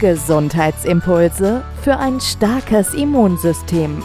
Gesundheitsimpulse für ein starkes Immunsystem.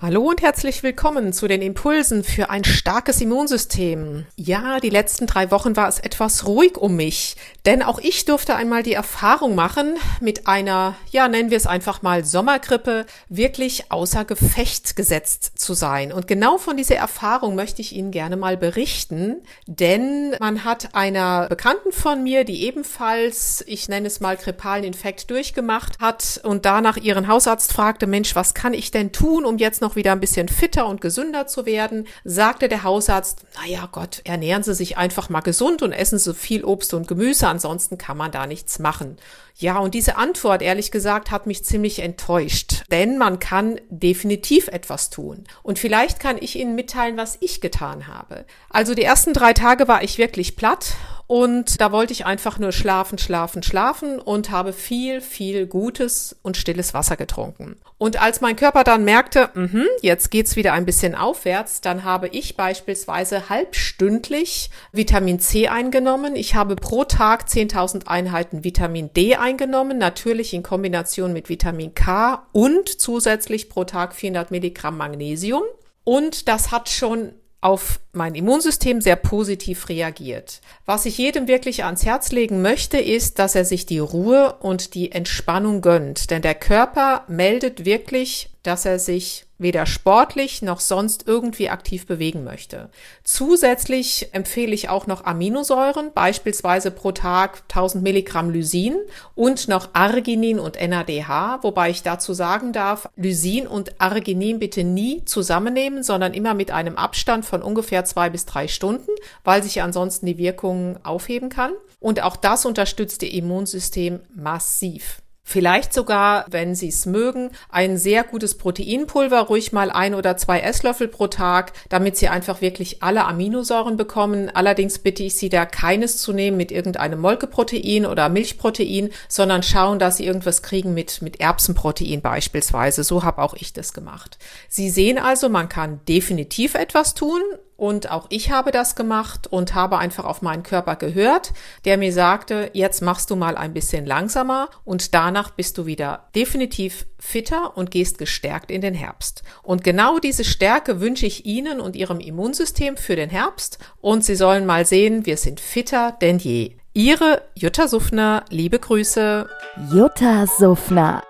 Hallo und herzlich willkommen zu den Impulsen für ein starkes Immunsystem. Ja, die letzten drei Wochen war es etwas ruhig um mich, denn auch ich durfte einmal die Erfahrung machen, mit einer, ja, nennen wir es einfach mal Sommergrippe, wirklich außer Gefecht gesetzt zu sein. Und genau von dieser Erfahrung möchte ich Ihnen gerne mal berichten, denn man hat einer Bekannten von mir, die ebenfalls, ich nenne es mal grippalen Infekt durchgemacht hat und danach ihren Hausarzt fragte, Mensch, was kann ich denn tun, um jetzt noch noch wieder ein bisschen fitter und gesünder zu werden, sagte der Hausarzt, naja Gott, ernähren Sie sich einfach mal gesund und essen Sie viel Obst und Gemüse, ansonsten kann man da nichts machen. Ja, und diese Antwort, ehrlich gesagt, hat mich ziemlich enttäuscht, denn man kann definitiv etwas tun. Und vielleicht kann ich Ihnen mitteilen, was ich getan habe. Also die ersten drei Tage war ich wirklich platt und da wollte ich einfach nur schlafen, schlafen, schlafen und habe viel, viel gutes und stilles Wasser getrunken. Und als mein Körper dann merkte, mh, jetzt geht's wieder ein bisschen aufwärts, dann habe ich beispielsweise halbstündlich Vitamin C eingenommen. Ich habe pro Tag 10.000 Einheiten Vitamin D eingenommen, natürlich in Kombination mit Vitamin K und zusätzlich pro Tag 400 Milligramm Magnesium. Und das hat schon auf mein Immunsystem sehr positiv reagiert. Was ich jedem wirklich ans Herz legen möchte, ist, dass er sich die Ruhe und die Entspannung gönnt. Denn der Körper meldet wirklich, dass er sich weder sportlich noch sonst irgendwie aktiv bewegen möchte. Zusätzlich empfehle ich auch noch Aminosäuren, beispielsweise pro Tag 1000 Milligramm Lysin und noch Arginin und NADH, wobei ich dazu sagen darf, Lysin und Arginin bitte nie zusammennehmen, sondern immer mit einem Abstand von ungefähr zwei bis drei Stunden, weil sich ansonsten die Wirkung aufheben kann. Und auch das unterstützt Ihr Immunsystem massiv. Vielleicht sogar, wenn Sie es mögen, ein sehr gutes Proteinpulver, ruhig mal ein oder zwei Esslöffel pro Tag, damit Sie einfach wirklich alle Aminosäuren bekommen. Allerdings bitte ich Sie da keines zu nehmen mit irgendeinem Molkeprotein oder Milchprotein, sondern schauen, dass Sie irgendwas kriegen mit, mit Erbsenprotein beispielsweise. So habe auch ich das gemacht. Sie sehen also, man kann definitiv etwas tun und auch ich habe das gemacht und habe einfach auf meinen Körper gehört, der mir sagte, jetzt machst du mal ein bisschen langsamer und danach bist du wieder definitiv fitter und gehst gestärkt in den Herbst. Und genau diese Stärke wünsche ich Ihnen und Ihrem Immunsystem für den Herbst und Sie sollen mal sehen, wir sind fitter denn je. Ihre Jutta Suffner, liebe Grüße. Jutta Suffner.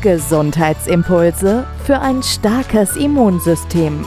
Gesundheitsimpulse für ein starkes Immunsystem.